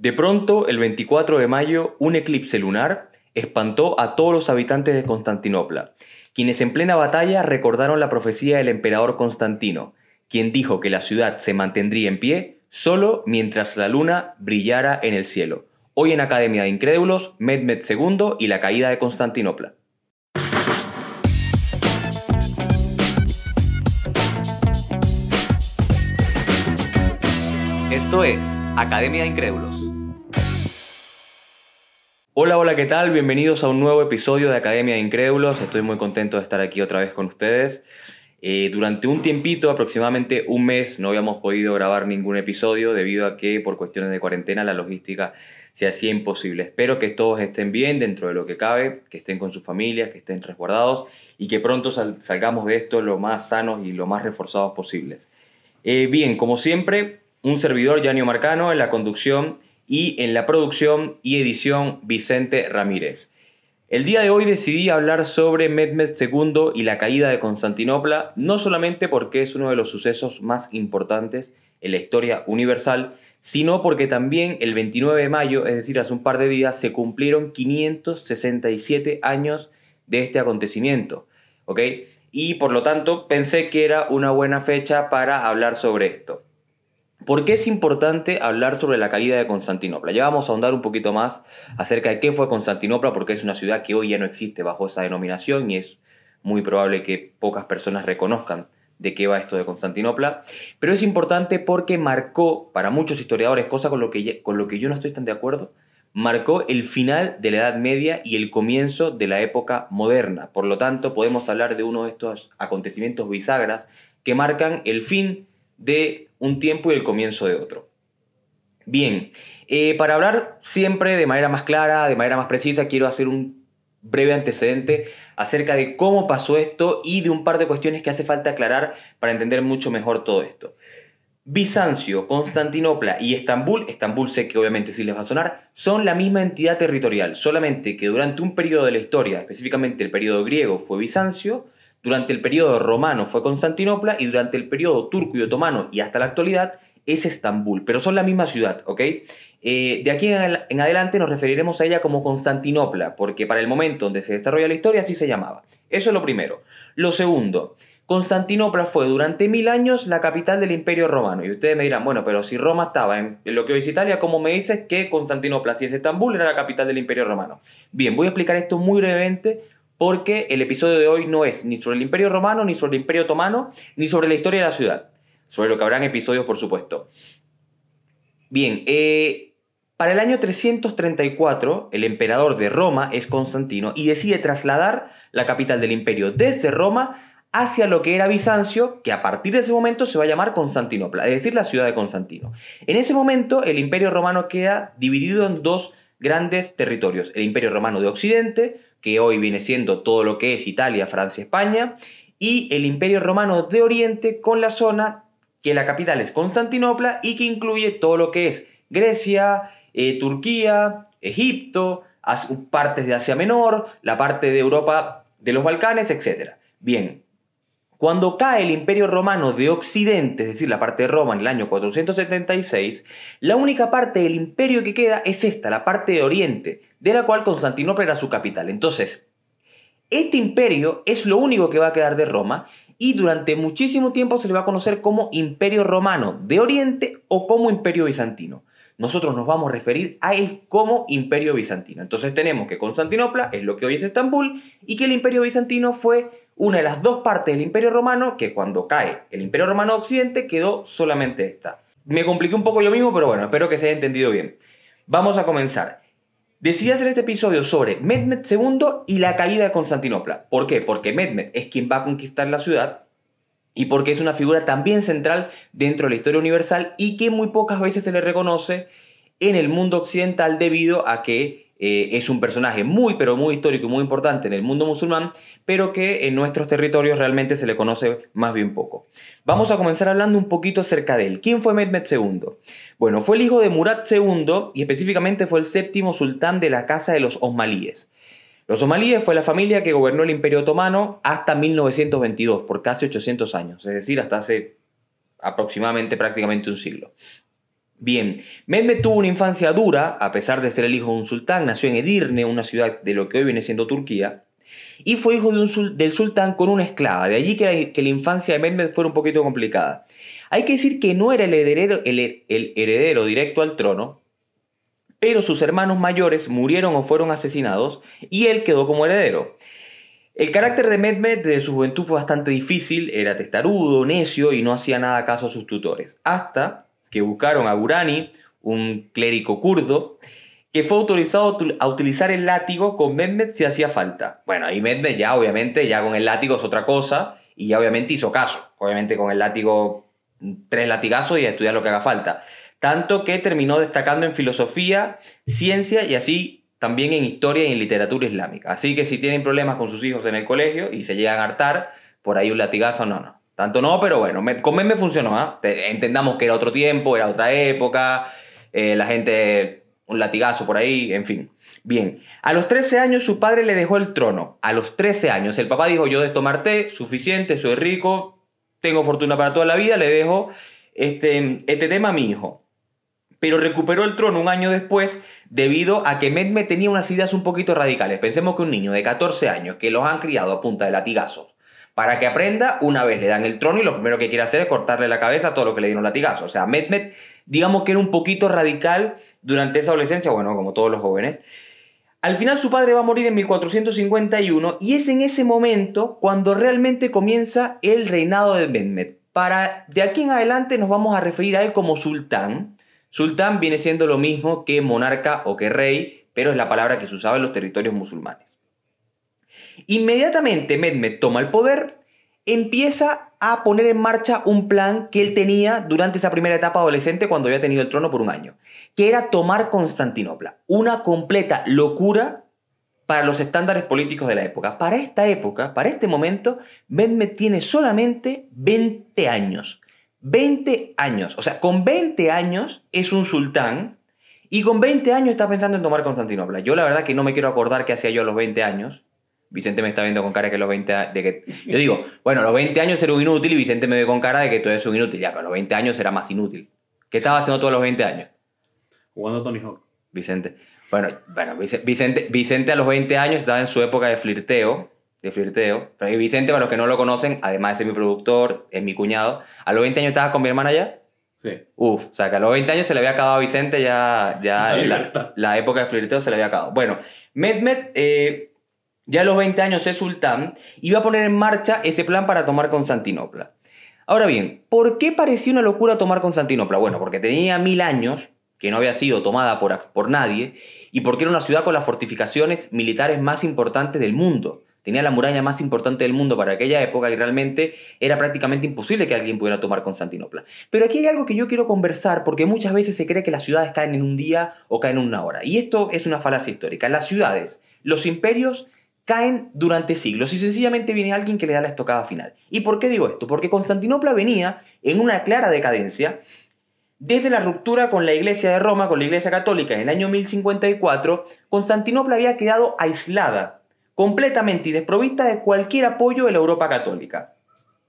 De pronto, el 24 de mayo, un eclipse lunar espantó a todos los habitantes de Constantinopla, quienes en plena batalla recordaron la profecía del emperador Constantino, quien dijo que la ciudad se mantendría en pie solo mientras la luna brillara en el cielo. Hoy en Academia de Incrédulos, Medmed II y la caída de Constantinopla. Esto es Academia de Incrédulos. Hola, hola, ¿qué tal? Bienvenidos a un nuevo episodio de Academia de Incrédulos. Estoy muy contento de estar aquí otra vez con ustedes. Eh, durante un tiempito, aproximadamente un mes, no habíamos podido grabar ningún episodio debido a que por cuestiones de cuarentena la logística se hacía imposible. Espero que todos estén bien dentro de lo que cabe, que estén con sus familias, que estén resguardados y que pronto salgamos de esto lo más sanos y lo más reforzados posibles. Eh, bien, como siempre, un servidor, Yanio Marcano, en la conducción y en la producción y edición Vicente Ramírez. El día de hoy decidí hablar sobre Mehmed II y la caída de Constantinopla, no solamente porque es uno de los sucesos más importantes en la historia universal, sino porque también el 29 de mayo, es decir, hace un par de días, se cumplieron 567 años de este acontecimiento. ¿Ok? Y por lo tanto pensé que era una buena fecha para hablar sobre esto. ¿Por qué es importante hablar sobre la caída de Constantinopla? Ya vamos a ahondar un poquito más acerca de qué fue Constantinopla, porque es una ciudad que hoy ya no existe bajo esa denominación y es muy probable que pocas personas reconozcan de qué va esto de Constantinopla. Pero es importante porque marcó, para muchos historiadores, cosa con lo que, con lo que yo no estoy tan de acuerdo, marcó el final de la Edad Media y el comienzo de la época moderna. Por lo tanto, podemos hablar de uno de estos acontecimientos bisagras que marcan el fin de un tiempo y el comienzo de otro. Bien, eh, para hablar siempre de manera más clara, de manera más precisa, quiero hacer un breve antecedente acerca de cómo pasó esto y de un par de cuestiones que hace falta aclarar para entender mucho mejor todo esto. Bizancio, Constantinopla y Estambul, Estambul sé que obviamente sí les va a sonar, son la misma entidad territorial, solamente que durante un periodo de la historia, específicamente el periodo griego, fue Bizancio, durante el periodo romano fue Constantinopla y durante el periodo turco y otomano y hasta la actualidad es Estambul, pero son la misma ciudad, ¿ok? Eh, de aquí en adelante nos referiremos a ella como Constantinopla, porque para el momento donde se desarrolla la historia así se llamaba. Eso es lo primero. Lo segundo, Constantinopla fue durante mil años la capital del Imperio Romano. Y ustedes me dirán, bueno, pero si Roma estaba en lo que hoy es Italia, ¿cómo me dices que Constantinopla, si es Estambul, era la capital del Imperio Romano? Bien, voy a explicar esto muy brevemente porque el episodio de hoy no es ni sobre el Imperio Romano, ni sobre el Imperio Otomano, ni sobre la historia de la ciudad. Sobre lo que habrán episodios, por supuesto. Bien, eh, para el año 334, el emperador de Roma es Constantino y decide trasladar la capital del imperio desde Roma hacia lo que era Bizancio, que a partir de ese momento se va a llamar Constantinopla, es decir, la ciudad de Constantino. En ese momento, el imperio romano queda dividido en dos grandes territorios, el imperio romano de Occidente, que hoy viene siendo todo lo que es Italia, Francia, España, y el Imperio Romano de Oriente con la zona que la capital es Constantinopla y que incluye todo lo que es Grecia, eh, Turquía, Egipto, partes de Asia Menor, la parte de Europa de los Balcanes, etc. Bien, cuando cae el Imperio Romano de Occidente, es decir, la parte de Roma en el año 476, la única parte del imperio que queda es esta, la parte de Oriente, de la cual Constantinopla era su capital. Entonces, este imperio es lo único que va a quedar de Roma y durante muchísimo tiempo se le va a conocer como Imperio Romano de Oriente o como Imperio Bizantino. Nosotros nos vamos a referir a él como Imperio Bizantino. Entonces tenemos que Constantinopla es lo que hoy es Estambul y que el Imperio Bizantino fue una de las dos partes del Imperio Romano que cuando cae el Imperio Romano Occidente quedó solamente esta. Me compliqué un poco yo mismo, pero bueno, espero que se haya entendido bien. Vamos a comenzar. Decidí hacer este episodio sobre Mehmed II y la caída de Constantinopla. ¿Por qué? Porque Mehmed es quien va a conquistar la ciudad y porque es una figura también central dentro de la historia universal y que muy pocas veces se le reconoce en el mundo occidental debido a que eh, es un personaje muy, pero muy histórico y muy importante en el mundo musulmán, pero que en nuestros territorios realmente se le conoce más bien poco. Vamos a comenzar hablando un poquito acerca de él. ¿Quién fue Mehmed II? Bueno, fue el hijo de Murad II y específicamente fue el séptimo sultán de la casa de los Osmalíes. Los Osmalíes fue la familia que gobernó el Imperio Otomano hasta 1922, por casi 800 años, es decir, hasta hace aproximadamente prácticamente un siglo. Bien, Mehmed tuvo una infancia dura, a pesar de ser el hijo de un sultán, nació en Edirne, una ciudad de lo que hoy viene siendo Turquía, y fue hijo del sultán con una esclava, de allí que la, infancia de Mehmed fuera un poquito complicada. Hay que decir que no era el heredero directo al trono, pero sus hermanos mayores murieron o fueron asesinados y él quedó como heredero. El carácter de Mehmed desde su juventud fue bastante difícil, era testarudo, necio y no hacía nada caso a sus tutores, hasta que buscaron a Burani, un clérigo kurdo, que fue autorizado a utilizar el látigo con Mehmed si hacía falta. Bueno, ahí Mehmed ya obviamente, ya con el látigo es otra cosa, y ya obviamente hizo caso. Obviamente con el látigo, tres latigazos y a estudiar lo que haga falta. Tanto que terminó destacando en filosofía, ciencia y así también en historia y en literatura islámica. Así que si tienen problemas con sus hijos en el colegio y se llegan a hartar, por ahí un latigazo, no, no. Tanto no, pero bueno, con Mehmed funcionó. ¿ah? Entendamos que era otro tiempo, era otra época, eh, la gente, un latigazo por ahí, en fin. Bien, a los 13 años su padre le dejó el trono. A los 13 años el papá dijo, yo de tomar té, suficiente, soy rico, tengo fortuna para toda la vida, le dejo este, este tema a mi hijo pero recuperó el trono un año después debido a que Mehmed tenía unas ideas un poquito radicales. Pensemos que un niño de 14 años que los han criado a punta de latigazos, para que aprenda, una vez le dan el trono y lo primero que quiere hacer es cortarle la cabeza a todo lo que le dieron latigazos. O sea, Mehmed, digamos que era un poquito radical durante esa adolescencia, bueno, como todos los jóvenes. Al final su padre va a morir en 1451 y es en ese momento cuando realmente comienza el reinado de Mehmed. Para de aquí en adelante nos vamos a referir a él como sultán, Sultán viene siendo lo mismo que monarca o que rey, pero es la palabra que se usaba en los territorios musulmanes. Inmediatamente Mehmed toma el poder, empieza a poner en marcha un plan que él tenía durante esa primera etapa adolescente cuando había tenido el trono por un año, que era tomar Constantinopla. Una completa locura para los estándares políticos de la época. Para esta época, para este momento, Mehmed tiene solamente 20 años. 20 años. O sea, con 20 años es un sultán y con 20 años está pensando en tomar Constantinopla. Yo la verdad que no me quiero acordar qué hacía yo a los 20 años. Vicente me está viendo con cara de que los 20 de que yo digo, bueno, los 20 años era un inútil y Vicente me ve con cara de que todo es un inútil. Ya, pero los 20 años era más inútil. ¿Qué estaba haciendo todos los 20 años? Jugando Tony Hawk. Vicente. Bueno, bueno, Vicente, Vicente a los 20 años estaba en su época de flirteo de flirteo. Pero Vicente, para los que no lo conocen, además de ser mi productor, es mi cuñado. ¿A los 20 años estabas con mi hermana ya? Sí. Uf, o sea que a los 20 años se le había acabado a Vicente, ya, ya la, época de flirteo se le había acabado. Bueno, Mehmet, eh, ya a los 20 años es sultán, y va a poner en marcha ese plan para tomar Constantinopla. Ahora bien, ¿por qué parecía una locura tomar Constantinopla? Bueno, porque tenía mil años, que no había sido tomada por, por nadie, y porque era una ciudad con las fortificaciones militares más importantes del mundo. Tenía la muralla más importante del mundo para aquella época y realmente era prácticamente imposible que alguien pudiera tomar Constantinopla. Pero aquí hay algo que yo quiero conversar porque muchas veces se cree que las ciudades caen en un día o caen en una hora. Y esto es una falacia histórica. Las ciudades, los imperios caen durante siglos y sencillamente viene alguien que le da la estocada final. ¿Y por qué digo esto? Porque Constantinopla venía en una clara decadencia desde la ruptura con la Iglesia de Roma, con la Iglesia Católica en el año 1054, Constantinopla había quedado aislada completamente y desprovista de cualquier apoyo de la Europa católica.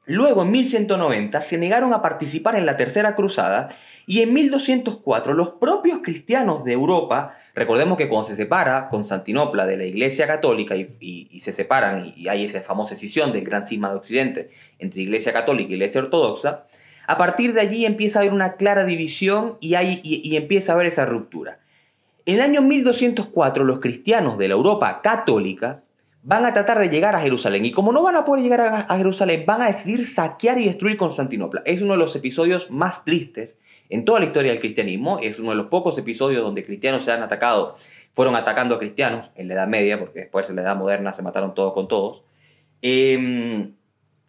Luego, en 1190, se negaron a participar en la Tercera Cruzada y en 1204 los propios cristianos de Europa, recordemos que cuando se separa Constantinopla de la Iglesia Católica y, se separan y hay esa famosa escisión del gran cisma de Occidente entre Iglesia Católica y Iglesia Ortodoxa, a partir de allí empieza a haber una clara división y, hay, y empieza a haber esa ruptura. En el año 1204 los cristianos de la Europa católica van a tratar de llegar a Jerusalén. Y como no van a poder llegar a, Jerusalén, van a decidir saquear y destruir Constantinopla. Es uno de los episodios más tristes en toda la historia del cristianismo. Es uno de los pocos episodios donde cristianos se han atacado, fueron atacando a cristianos en la Edad Media, porque después en la Edad Moderna se mataron todos con todos. Em,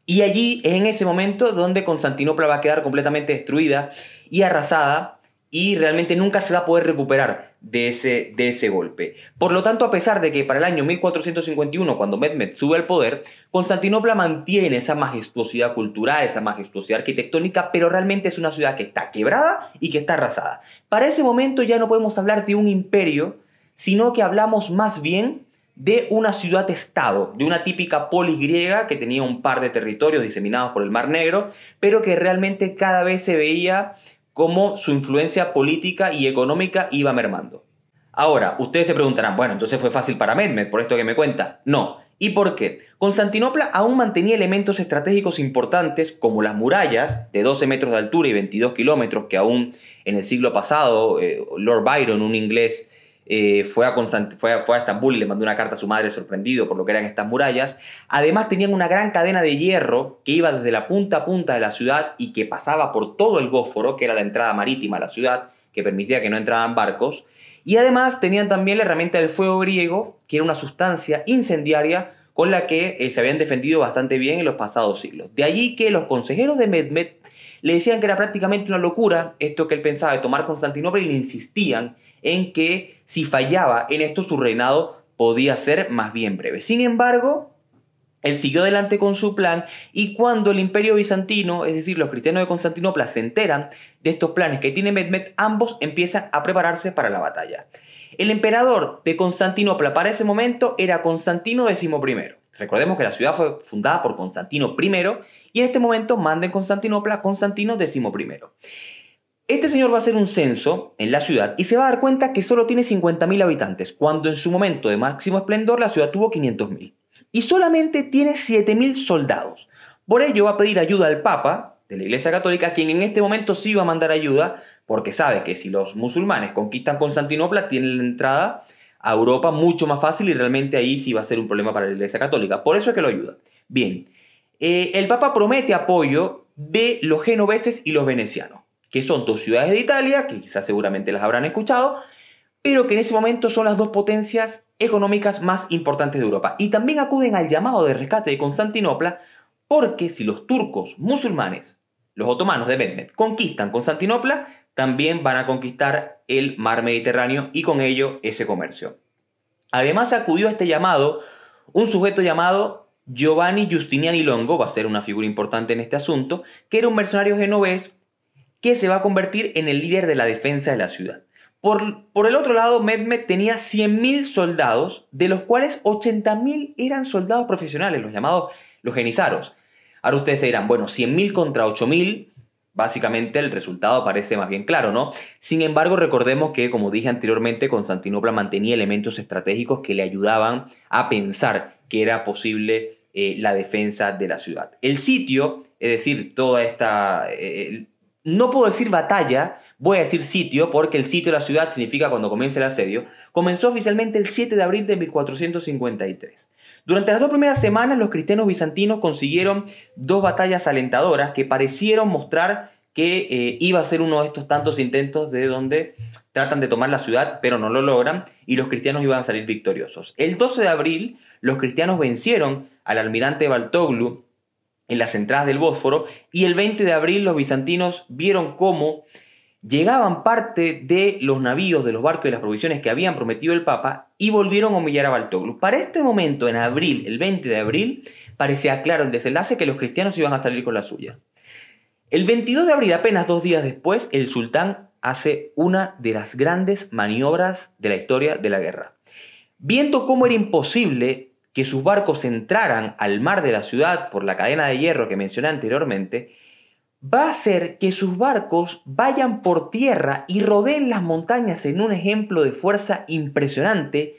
y allí es en ese momento donde Constantinopla va a quedar completamente destruida y arrasada y realmente nunca se va a poder recuperar de ese, de ese golpe. Por lo tanto, a pesar de que para el año 1451, cuando Mehmed sube al poder, Constantinopla mantiene esa majestuosidad cultural, esa majestuosidad arquitectónica, pero realmente es una ciudad que está quebrada y que está arrasada. Para ese momento ya no podemos hablar de un imperio, sino que hablamos más bien de una ciudad-estado, de una típica polis griega que tenía un par de territorios diseminados por el Mar Negro, pero que realmente cada vez se veía cómo su influencia política y económica iba mermando. Ahora, ustedes se preguntarán, bueno, entonces fue fácil para Mehmed, por esto que me cuenta. No. ¿Y por qué? Constantinopla aún mantenía elementos estratégicos importantes como las murallas de 12 metros de altura y 22 kilómetros que aún en el siglo pasado eh, Lord Byron, un inglés, eh, fue, a fue, a, Estambul y le mandó una carta a su madre sorprendido por lo que eran estas murallas. Además tenían una gran cadena de hierro que iba desde la punta a punta de la ciudad y que pasaba por todo el Bósforo, que era la entrada marítima a la ciudad, que permitía que no entraran barcos. Y además tenían también la herramienta del fuego griego, que era una sustancia incendiaria con la que eh, se habían defendido bastante bien en los pasados siglos. De allí que los consejeros de Mehmed le decían que era prácticamente una locura esto que él pensaba de tomar Constantinopla y le insistían en que si fallaba en esto su reinado podía ser más bien breve. Sin embargo, él siguió adelante con su plan y cuando el imperio bizantino, es decir, los cristianos de Constantinopla, se enteran de estos planes que tiene Mehmed, ambos empiezan a prepararse para la batalla. El emperador de Constantinopla para ese momento era Constantino XI. Recordemos que la ciudad fue fundada por Constantino I y en este momento manda en Constantinopla Constantino XI. Este señor va a hacer un censo en la ciudad y se va a dar cuenta que solo tiene 50.000 habitantes, cuando en su momento de máximo esplendor la ciudad tuvo 500.000. Y solamente tiene 7.000 soldados. Por ello va a pedir ayuda al Papa de la Iglesia Católica, quien en este momento sí va a mandar ayuda, porque sabe que si los musulmanes conquistan Constantinopla, tienen la entrada a Europa mucho más fácil y realmente ahí sí va a ser un problema para la Iglesia Católica. Por eso es que lo ayuda. Bien, eh, el Papa promete apoyo de los genoveses y los venecianos, que son dos ciudades de Italia, que quizás seguramente las habrán escuchado, pero que en ese momento son las dos potencias económicas más importantes de Europa. Y también acuden al llamado de rescate de Constantinopla, porque si los turcos musulmanes, los otomanos de Mehmed, conquistan Constantinopla, también van a conquistar el mar Mediterráneo y con ello ese comercio. Además acudió a este llamado un sujeto llamado Giovanni Giustiniani Longo, va a ser una figura importante en este asunto, que era un mercenario genovés que se va a convertir en el líder de la defensa de la ciudad. Por, por el otro lado, Mehmed tenía 100.000 soldados, de los cuales 80.000 eran soldados profesionales, los llamados los genizaros. Ahora ustedes se dirán, bueno, 100.000 contra 8.000, Básicamente el resultado parece más bien claro, ¿no? Sin embargo, recordemos que, como dije anteriormente, Constantinopla mantenía elementos estratégicos que le ayudaban a pensar que era posible eh, la defensa de la ciudad. El sitio, es decir, toda esta... Eh, no puedo decir batalla, voy a decir sitio, porque el sitio de la ciudad significa cuando comienza el asedio, comenzó oficialmente el 7 de abril de 1453. Durante las dos primeras semanas los cristianos bizantinos consiguieron dos batallas alentadoras que parecieron mostrar que eh, iba a ser uno de estos tantos intentos de donde tratan de tomar la ciudad pero no lo logran y los cristianos iban a salir victoriosos. El 12 de abril los cristianos vencieron al almirante Baltoglu en las entradas del Bósforo y el 20 de abril los bizantinos vieron cómo llegaban parte de los navíos, de los barcos y las provisiones que habían prometido el Papa y volvieron a humillar a Baltoglu. Para este momento, en abril, el 20 de abril, parecía claro el desenlace que los cristianos iban a salir con la suya. El 22 de abril, apenas dos días después, el sultán hace una de las grandes maniobras de la historia de la guerra. Viendo cómo era imposible que sus barcos entraran al mar de la ciudad por la cadena de hierro que mencioné anteriormente, va a hacer que sus barcos vayan por tierra y rodeen las montañas en un ejemplo de fuerza impresionante.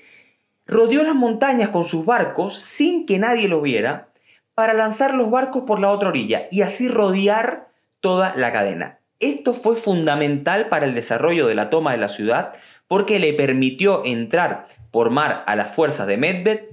Rodeó las montañas con sus barcos sin que nadie lo viera para lanzar los barcos por la otra orilla y así rodear toda la cadena. Esto fue fundamental para el desarrollo de la toma de la ciudad porque le permitió entrar por mar a las fuerzas de Medved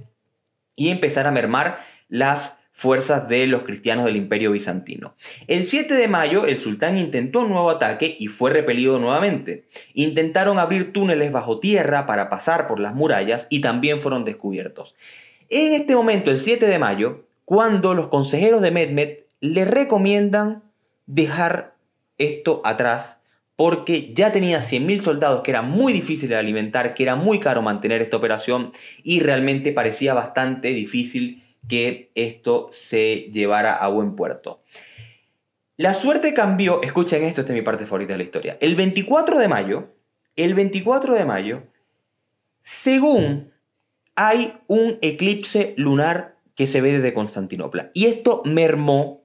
y empezar a mermar las fuerzas de los cristianos del imperio bizantino. El 7 de mayo el sultán intentó un nuevo ataque y fue repelido nuevamente. Intentaron abrir túneles bajo tierra para pasar por las murallas y también fueron descubiertos. En este momento, el 7 de mayo, cuando los consejeros de Mehmed le recomiendan dejar esto atrás porque ya tenía 100.000 soldados que era muy difícil de alimentar, que era muy caro mantener esta operación y realmente parecía bastante difícil que esto se llevara a buen puerto. La suerte cambió, escuchen esto, esta es mi parte favorita de la historia. El 24 de mayo, el 24 de mayo, según hay un eclipse lunar que se ve desde Constantinopla. Y esto mermó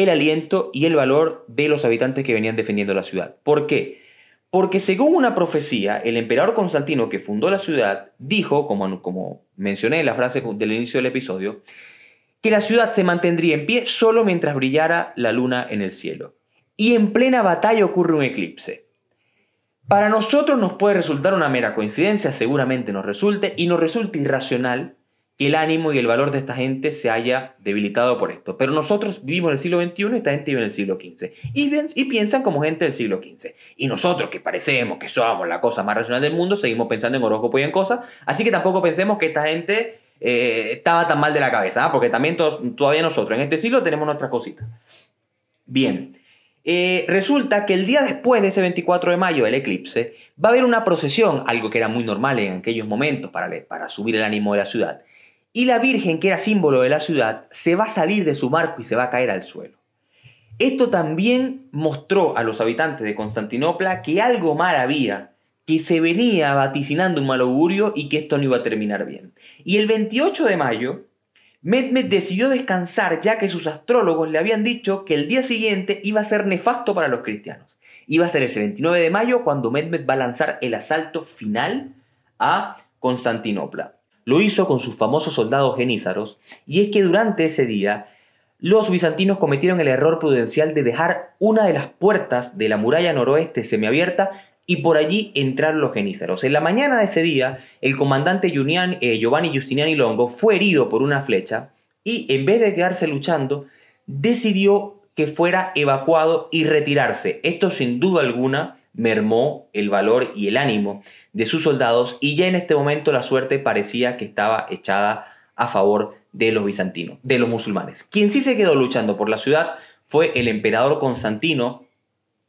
el aliento y el valor de los habitantes que venían defendiendo la ciudad. ¿Por qué? Porque según una profecía, el emperador Constantino que fundó la ciudad dijo, como, como mencioné en la frase del inicio del episodio, que la ciudad se mantendría en pie solo mientras brillara la luna en el cielo. Y en plena batalla ocurre un eclipse. Para nosotros nos puede resultar una mera coincidencia, seguramente nos resulte, y nos resulta irracional que el ánimo y el valor de esta gente se haya debilitado por esto. Pero nosotros vivimos en el siglo XXI y esta gente vive en el siglo XV. Y, piensan como gente del siglo XV. Y nosotros, que parecemos que somos la cosa más racional del mundo, seguimos pensando en horóscopo y en cosas. Así que tampoco pensemos que esta gente eh, estaba tan mal de la cabeza, ¿ah? porque también todavía nosotros en este siglo tenemos nuestras cositas. Bien. Eh, resulta que el día después de ese 24 de mayo, el eclipse, va a haber una procesión, algo que era muy normal en aquellos momentos para, para subir el ánimo de la ciudad. Y la Virgen, que era símbolo de la ciudad, se va a salir de su marco y se va a caer al suelo. Esto también mostró a los habitantes de Constantinopla que algo mal había, que se venía vaticinando un mal augurio y que esto no iba a terminar bien. Y el 28 de mayo, Mehmed decidió descansar ya que sus astrólogos le habían dicho que el día siguiente iba a ser nefasto para los cristianos. Iba a ser ese 29 de mayo cuando Mehmed va a lanzar el asalto final a Constantinopla. Lo hizo con sus famosos soldados genízaros, y es que durante ese día los bizantinos cometieron el error prudencial de dejar una de las puertas de la muralla noroeste semiabierta y por allí entraron los genízaros. En la mañana de ese día, el comandante eh, Giovanni Giustiniani Longo fue herido por una flecha y en vez de quedarse luchando, decidió que fuera evacuado y retirarse. Esto sin duda alguna mermó el valor y el ánimo de sus soldados y ya en este momento la suerte parecía que estaba echada a favor de los bizantinos, de los musulmanes. Quien sí se quedó luchando por la ciudad fue el emperador Constantino,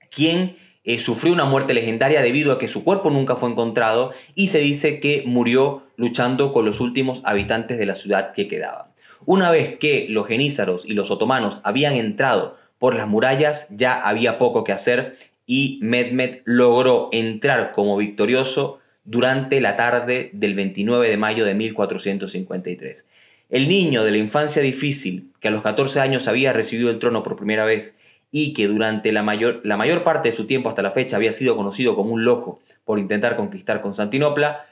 quien eh, sufrió una muerte legendaria debido a que su cuerpo nunca fue encontrado y se dice que murió luchando con los últimos habitantes de la ciudad que quedaban. Una vez que los genízaros y los otomanos habían entrado por las murallas, ya había poco que hacer y Mehmed logró entrar como victorioso durante la tarde del 29 de mayo de 1453. El niño de la infancia difícil, que a los 14 años había recibido el trono por primera vez y que durante la mayor, la mayor parte de su tiempo hasta la fecha había sido conocido como un loco por intentar conquistar Constantinopla,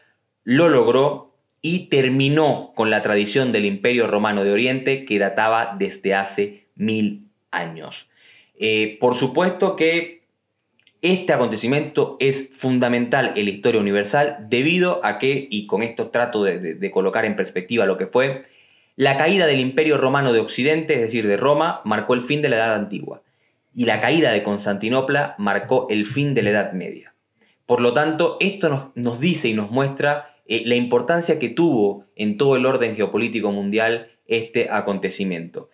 lo logró y terminó con la tradición del Imperio Romano de Oriente que databa desde hace mil años. Eh, por supuesto que este acontecimiento es fundamental en la historia universal debido a que, y con esto trato de, colocar en perspectiva lo que fue, la caída del Imperio Romano de Occidente, es decir, de Roma, marcó el fin de la Edad Antigua, y la caída de Constantinopla marcó el fin de la Edad Media. Por lo tanto, esto nos, dice y nos muestra eh, la importancia que tuvo en todo el orden geopolítico mundial este acontecimiento.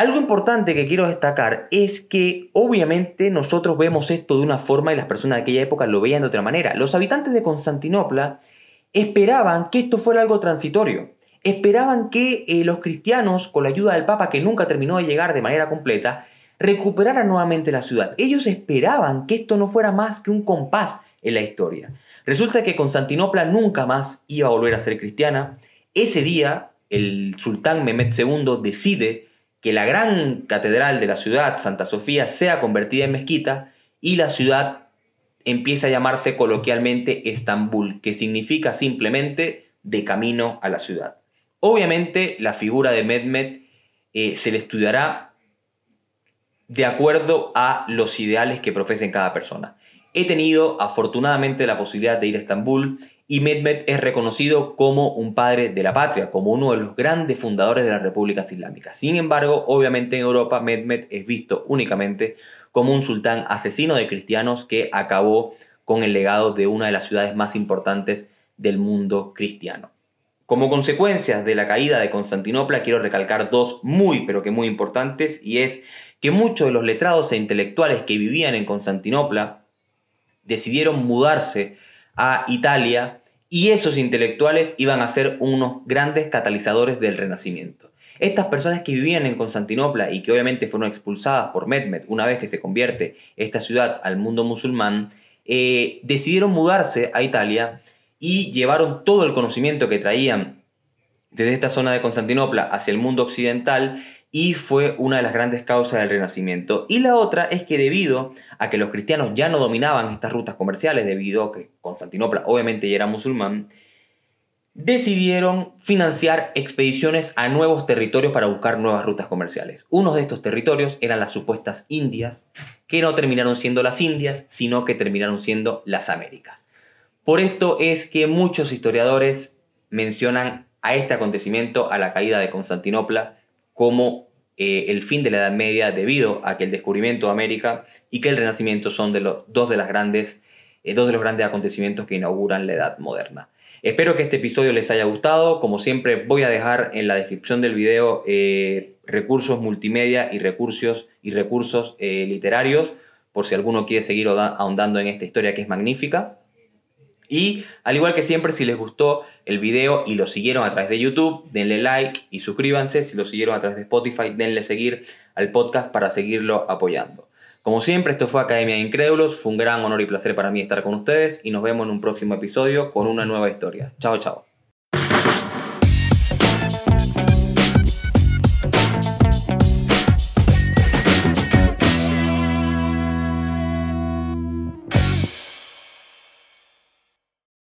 Algo importante que quiero destacar es que obviamente nosotros vemos esto de una forma y las personas de aquella época lo veían de otra manera. Los habitantes de Constantinopla esperaban que esto fuera algo transitorio. Esperaban que eh, los cristianos, con la ayuda del Papa que nunca terminó de llegar de manera completa, recuperaran nuevamente la ciudad. Ellos esperaban que esto no fuera más que un compás en la historia. Resulta que Constantinopla nunca más iba a volver a ser cristiana. Ese día, el sultán Mehmed II decide que la gran catedral de la ciudad, Santa Sofía, sea convertida en mezquita y la ciudad empieza a llamarse coloquialmente Estambul, que significa simplemente de camino a la ciudad. Obviamente la figura de Mehmed eh, se le estudiará de acuerdo a los ideales que profesen cada persona. He tenido afortunadamente la posibilidad de ir a Estambul y Mehmed es reconocido como un padre de la patria, como uno de los grandes fundadores de las repúblicas islámicas. Sin embargo, obviamente en Europa Mehmed es visto únicamente como un sultán asesino de cristianos que acabó con el legado de una de las ciudades más importantes del mundo cristiano. Como consecuencia de la caída de Constantinopla, quiero recalcar dos muy, pero que muy importantes, y es que muchos de los letrados e intelectuales que vivían en Constantinopla decidieron mudarse a Italia y esos intelectuales iban a ser unos grandes catalizadores del Renacimiento. Estas personas que vivían en Constantinopla y que obviamente fueron expulsadas por Mehmed una vez que se convierte esta ciudad al mundo musulmán, eh, decidieron mudarse a Italia y llevaron todo el conocimiento que traían desde esta zona de Constantinopla hacia el mundo occidental y fue una de las grandes causas del Renacimiento. Y la otra es que debido a que los cristianos ya no dominaban estas rutas comerciales, debido a que Constantinopla obviamente ya era musulmán, decidieron financiar expediciones a nuevos territorios para buscar nuevas rutas comerciales. Uno de estos territorios eran las supuestas Indias, que no terminaron siendo las Indias, sino que terminaron siendo las Américas. Por esto es que muchos historiadores mencionan a este acontecimiento, a la caída de Constantinopla, como eh, el fin de la Edad Media debido a que el descubrimiento de América y que el Renacimiento son de los, dos, de las grandes, eh, dos de los grandes acontecimientos que inauguran la Edad Moderna. Espero que este episodio les haya gustado. Como siempre voy a dejar en la descripción del video eh, recursos multimedia y recursos, y recursos literarios por si alguno quiere seguir ahondando en esta historia que es magnífica. Y al igual que siempre, si les gustó el video y lo siguieron a través de YouTube, denle like y suscríbanse. Si lo siguieron a través de Spotify, denle seguir al podcast para seguirlo apoyando. Como siempre, esto fue Academia de Incrédulos. Fue un gran honor y placer para mí estar con ustedes y nos vemos en un próximo episodio con una nueva historia. Chao, chao.